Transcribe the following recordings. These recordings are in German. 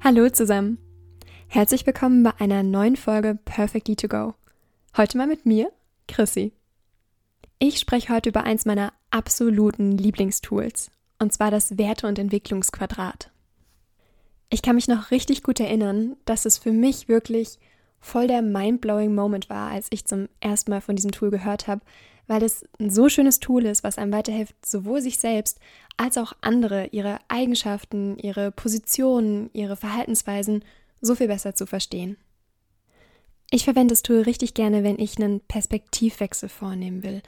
Hallo zusammen. Herzlich willkommen bei einer neuen Folge Perfectly to Go. Heute mal mit mir, Chrissy. Ich spreche heute über eins meiner absoluten Lieblingstools, und zwar das Werte- und Entwicklungsquadrat. Ich kann mich noch richtig gut erinnern, dass es für mich wirklich voll der mind-blowing Moment war, als ich zum ersten Mal von diesem Tool gehört habe, weil es ein so schönes Tool ist, was einem weiterhilft, sowohl sich selbst als auch andere, ihre Eigenschaften, ihre Positionen, ihre Verhaltensweisen so viel besser zu verstehen. Ich verwende das Tool richtig gerne, wenn ich einen Perspektivwechsel vornehmen will.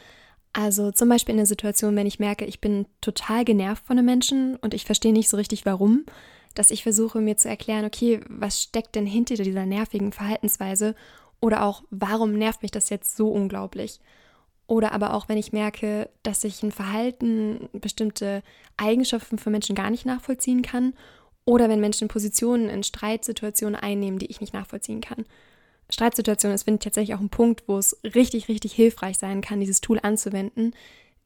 Also zum Beispiel in der Situation, wenn ich merke, ich bin total genervt von einem Menschen und ich verstehe nicht so richtig warum, dass ich versuche mir zu erklären, okay, was steckt denn hinter dieser nervigen Verhaltensweise oder auch, warum nervt mich das jetzt so unglaublich? Oder aber auch, wenn ich merke, dass ich ein Verhalten, bestimmte Eigenschaften von Menschen gar nicht nachvollziehen kann. Oder wenn Menschen Positionen in Streitsituationen einnehmen, die ich nicht nachvollziehen kann. Streitsituationen ist, finde ich, tatsächlich auch ein Punkt, wo es richtig, richtig hilfreich sein kann, dieses Tool anzuwenden.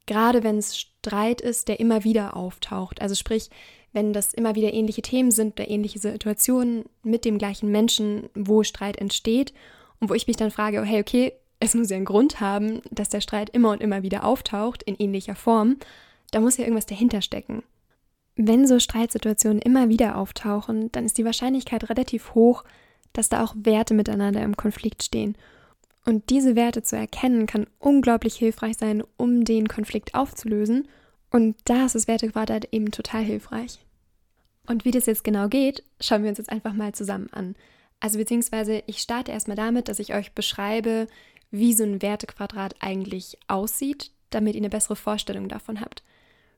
Gerade wenn es Streit ist, der immer wieder auftaucht. Also sprich, wenn das immer wieder ähnliche Themen sind oder ähnliche Situationen mit dem gleichen Menschen, wo Streit entsteht und wo ich mich dann frage, oh, hey, okay, es muss ja einen Grund haben, dass der Streit immer und immer wieder auftaucht in ähnlicher Form. Da muss ja irgendwas dahinter stecken. Wenn so Streitsituationen immer wieder auftauchen, dann ist die Wahrscheinlichkeit relativ hoch, dass da auch Werte miteinander im Konflikt stehen. Und diese Werte zu erkennen, kann unglaublich hilfreich sein, um den Konflikt aufzulösen. Und da ist das Wertequadrat eben total hilfreich. Und wie das jetzt genau geht, schauen wir uns jetzt einfach mal zusammen an. Also beziehungsweise ich starte erstmal damit, dass ich euch beschreibe, wie so ein Wertequadrat eigentlich aussieht, damit ihr eine bessere Vorstellung davon habt.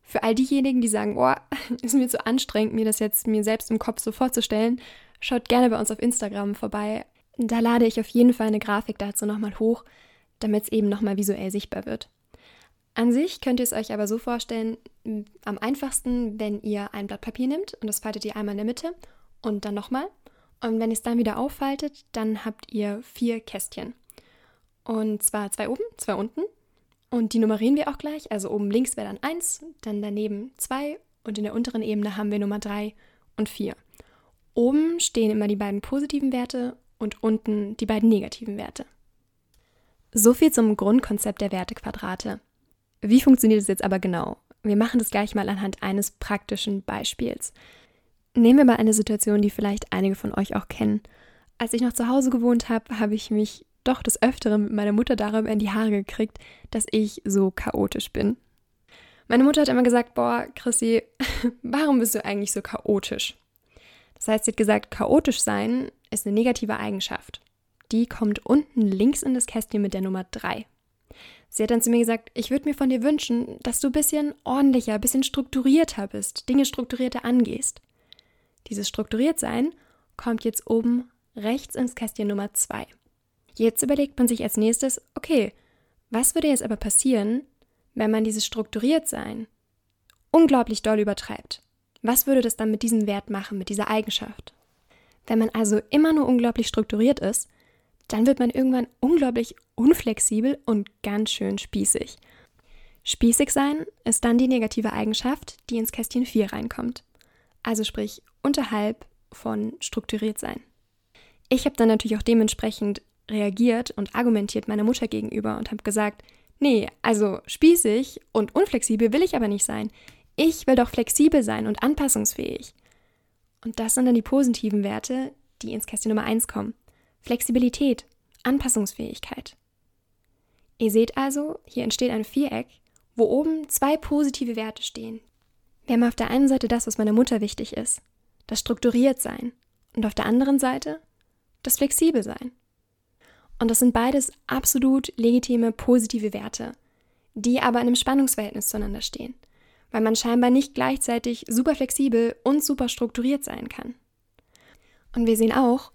Für all diejenigen, die sagen, oh, ist mir zu anstrengend, mir das jetzt mir selbst im Kopf so vorzustellen, schaut gerne bei uns auf Instagram vorbei. Da lade ich auf jeden Fall eine Grafik dazu nochmal hoch, damit es eben nochmal visuell sichtbar wird. An sich könnt ihr es euch aber so vorstellen, am einfachsten, wenn ihr ein Blatt Papier nimmt und das faltet ihr einmal in der Mitte und dann nochmal. Und wenn ihr es dann wieder auffaltet, dann habt ihr vier Kästchen. Und zwar zwei oben, zwei unten. Und die nummerieren wir auch gleich. Also oben links wäre dann 1, dann daneben 2 und in der unteren Ebene haben wir Nummer 3 und 4. Oben stehen immer die beiden positiven Werte und unten die beiden negativen Werte. So viel zum Grundkonzept der Wertequadrate. Wie funktioniert es jetzt aber genau? Wir machen das gleich mal anhand eines praktischen Beispiels. Nehmen wir mal eine Situation, die vielleicht einige von euch auch kennen. Als ich noch zu Hause gewohnt habe, habe ich mich doch des Öfteren mit meiner Mutter darüber in die Haare gekriegt, dass ich so chaotisch bin. Meine Mutter hat immer gesagt, boah, Chrissy, warum bist du eigentlich so chaotisch? Das heißt, sie hat gesagt, chaotisch sein ist eine negative Eigenschaft. Die kommt unten links in das Kästchen mit der Nummer 3. Sie hat dann zu mir gesagt, ich würde mir von dir wünschen, dass du ein bisschen ordentlicher, ein bisschen strukturierter bist, Dinge strukturierter angehst. Dieses Strukturiertsein kommt jetzt oben rechts ins Kästchen Nummer 2. Jetzt überlegt man sich als nächstes, okay, was würde jetzt aber passieren, wenn man dieses Strukturiertsein unglaublich doll übertreibt? Was würde das dann mit diesem Wert machen, mit dieser Eigenschaft? Wenn man also immer nur unglaublich strukturiert ist, dann wird man irgendwann unglaublich unflexibel und ganz schön spießig. Spießig sein ist dann die negative Eigenschaft, die ins Kästchen 4 reinkommt. Also sprich unterhalb von strukturiert sein. Ich habe dann natürlich auch dementsprechend reagiert und argumentiert meiner Mutter gegenüber und habe gesagt, nee, also spießig und unflexibel will ich aber nicht sein. Ich will doch flexibel sein und anpassungsfähig. Und das sind dann die positiven Werte, die ins Kästchen Nummer 1 kommen. Flexibilität, Anpassungsfähigkeit. Ihr seht also, hier entsteht ein Viereck, wo oben zwei positive Werte stehen. Wir haben auf der einen Seite das, was meiner Mutter wichtig ist, das strukturiert sein, und auf der anderen Seite das flexibel sein. Und das sind beides absolut legitime, positive Werte, die aber in einem Spannungsverhältnis zueinander stehen, weil man scheinbar nicht gleichzeitig super flexibel und super strukturiert sein kann. Und wir sehen auch,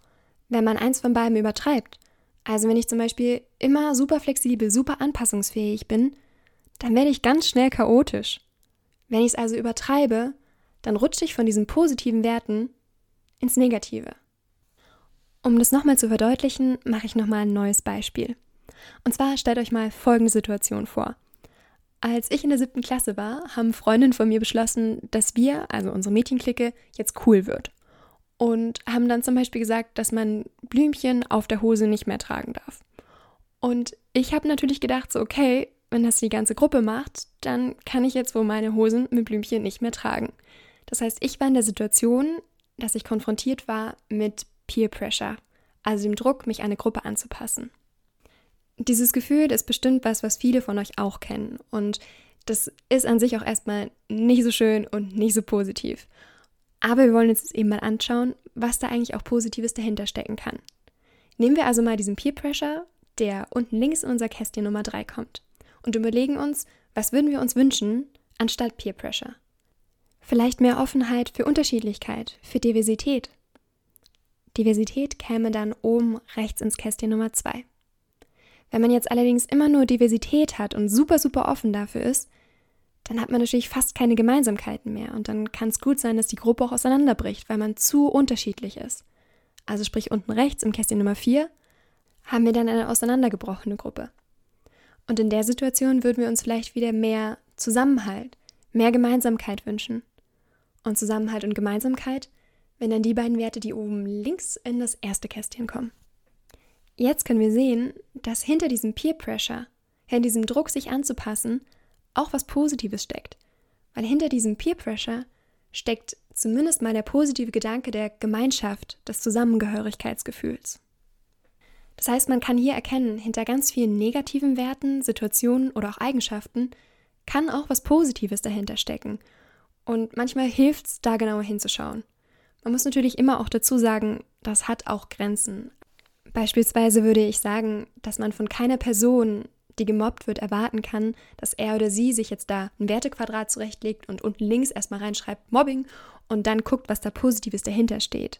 wenn man eins von beiden übertreibt, also wenn ich zum Beispiel immer super flexibel, super anpassungsfähig bin, dann werde ich ganz schnell chaotisch. Wenn ich es also übertreibe, dann rutsche ich von diesen positiven Werten ins Negative. Um das nochmal zu verdeutlichen, mache ich nochmal ein neues Beispiel. Und zwar stellt euch mal folgende Situation vor. Als ich in der siebten Klasse war, haben Freundinnen von mir beschlossen, dass wir, also unsere Mädchenklicke, jetzt cool wird. und haben dann zum Beispiel gesagt, dass man Blümchen auf der Hose nicht mehr tragen darf. Und ich habe natürlich gedacht, so okay, wenn das die ganze Gruppe macht, dann kann ich jetzt wohl meine Hosen mit Blümchen nicht mehr tragen. Das heißt, ich war in der Situation, dass ich konfrontiert war mit Peer Pressure, also dem Druck, mich eine Gruppe anzupassen. Dieses Gefühl ist bestimmt was, was viele von euch auch kennen. Und das ist an sich auch erstmal nicht so schön und nicht so positiv. Aber wir wollen uns jetzt eben mal anschauen, was da eigentlich auch Positives dahinter stecken kann. Nehmen wir also mal diesen Peer Pressure, der unten links in unser Kästchen Nummer 3 kommt, und überlegen uns, was würden wir uns wünschen anstatt Peer Pressure. Vielleicht mehr Offenheit für Unterschiedlichkeit, für Diversität. Diversität käme dann oben rechts ins Kästchen Nummer 2. Wenn man jetzt allerdings immer nur Diversität hat und super, super offen dafür ist, dann hat man natürlich fast keine Gemeinsamkeiten mehr und dann kann es gut sein, dass die Gruppe auch auseinanderbricht, weil man zu unterschiedlich ist. Also sprich unten rechts im Kästchen Nummer 4 haben wir dann eine auseinandergebrochene Gruppe. Und in der Situation würden wir uns vielleicht wieder mehr Zusammenhalt, mehr Gemeinsamkeit wünschen. Und Zusammenhalt und Gemeinsamkeit, wenn dann die beiden Werte, die oben links in das erste Kästchen kommen. Jetzt können wir sehen, dass hinter diesem Peer Pressure, hinter diesem Druck, sich anzupassen, auch was Positives steckt. Weil hinter diesem Peer Pressure steckt zumindest mal der positive Gedanke der Gemeinschaft, des Zusammengehörigkeitsgefühls. Das heißt, man kann hier erkennen, hinter ganz vielen negativen Werten, Situationen oder auch Eigenschaften kann auch was Positives dahinter stecken. Und manchmal hilft es, da genauer hinzuschauen. Man muss natürlich immer auch dazu sagen, das hat auch Grenzen. Beispielsweise würde ich sagen, dass man von keiner Person, die gemobbt wird, erwarten kann, dass er oder sie sich jetzt da ein Wertequadrat zurechtlegt und unten links erstmal reinschreibt Mobbing und dann guckt, was da Positives dahinter steht.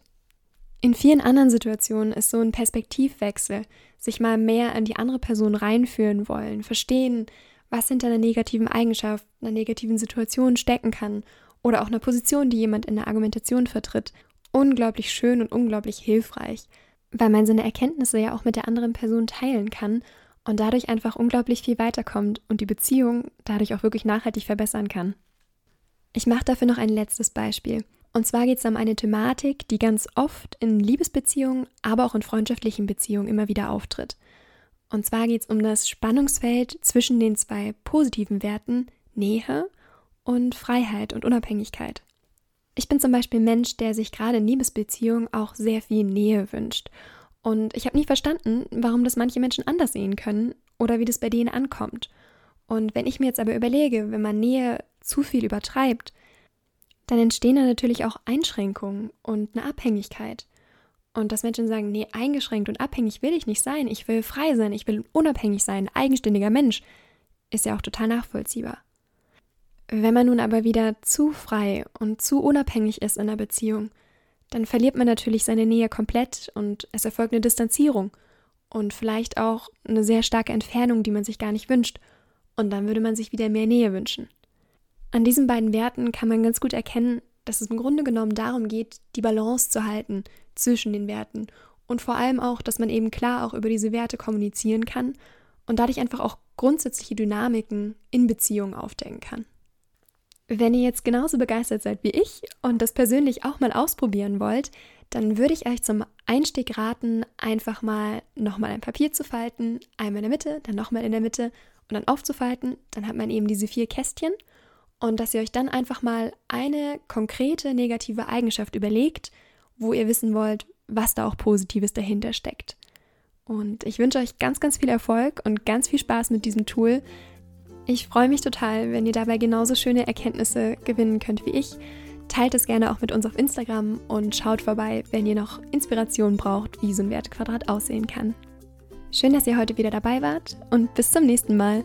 In vielen anderen Situationen ist so ein Perspektivwechsel, sich mal mehr an die andere Person reinführen wollen, verstehen, was hinter einer negativen Eigenschaft, einer negativen Situation stecken kann oder auch einer Position, die jemand in der Argumentation vertritt, unglaublich schön und unglaublich hilfreich, weil man seine Erkenntnisse ja auch mit der anderen Person teilen kann und dadurch einfach unglaublich viel weiterkommt und die Beziehung dadurch auch wirklich nachhaltig verbessern kann. Ich mache dafür noch ein letztes Beispiel. Und zwar geht es um eine Thematik, die ganz oft in Liebesbeziehungen, aber auch in freundschaftlichen Beziehungen immer wieder auftritt. Und zwar geht es um das Spannungsfeld zwischen den zwei positiven Werten Nähe und Freiheit und Unabhängigkeit. Ich bin zum Beispiel Mensch, der sich gerade in Liebesbeziehungen auch sehr viel Nähe wünscht. Und ich habe nie verstanden, warum das manche Menschen anders sehen können oder wie das bei denen ankommt. Und wenn ich mir jetzt aber überlege, wenn man Nähe zu viel übertreibt, dann entstehen da natürlich auch Einschränkungen und eine Abhängigkeit. Und dass Menschen sagen, nee, eingeschränkt und abhängig will ich nicht sein, ich will frei sein, ich will unabhängig sein, eigenständiger Mensch, ist ja auch total nachvollziehbar. Wenn man nun aber wieder zu frei und zu unabhängig ist in einer Beziehung, dann verliert man natürlich seine Nähe komplett und es erfolgt eine Distanzierung und vielleicht auch eine sehr starke Entfernung, die man sich gar nicht wünscht. Und dann würde man sich wieder mehr Nähe wünschen. An diesen beiden Werten kann man ganz gut erkennen, dass es im Grunde genommen darum geht, die Balance zu halten zwischen den Werten und vor allem auch, dass man eben klar auch über diese Werte kommunizieren kann und dadurch einfach auch grundsätzliche Dynamiken in Beziehungen aufdecken kann. Wenn ihr jetzt genauso begeistert seid wie ich und das persönlich auch mal ausprobieren wollt, dann würde ich euch zum Einstieg raten, einfach mal nochmal ein Papier zu falten, einmal in der Mitte, dann nochmal in der Mitte und dann aufzufalten. Dann hat man eben diese vier Kästchen und dass ihr euch dann einfach mal eine konkrete negative Eigenschaft überlegt, wo ihr wissen wollt, was da auch Positives dahinter steckt. Und ich wünsche euch ganz, ganz viel Erfolg und ganz viel Spaß mit diesem Tool. Ich freue mich total, wenn ihr dabei genauso schöne Erkenntnisse gewinnen könnt wie ich. Teilt es gerne auch mit uns auf Instagram und schaut vorbei, wenn ihr noch Inspiration braucht, wie so ein Wertquadrat aussehen kann. Schön, dass ihr heute wieder dabei wart und bis zum nächsten Mal.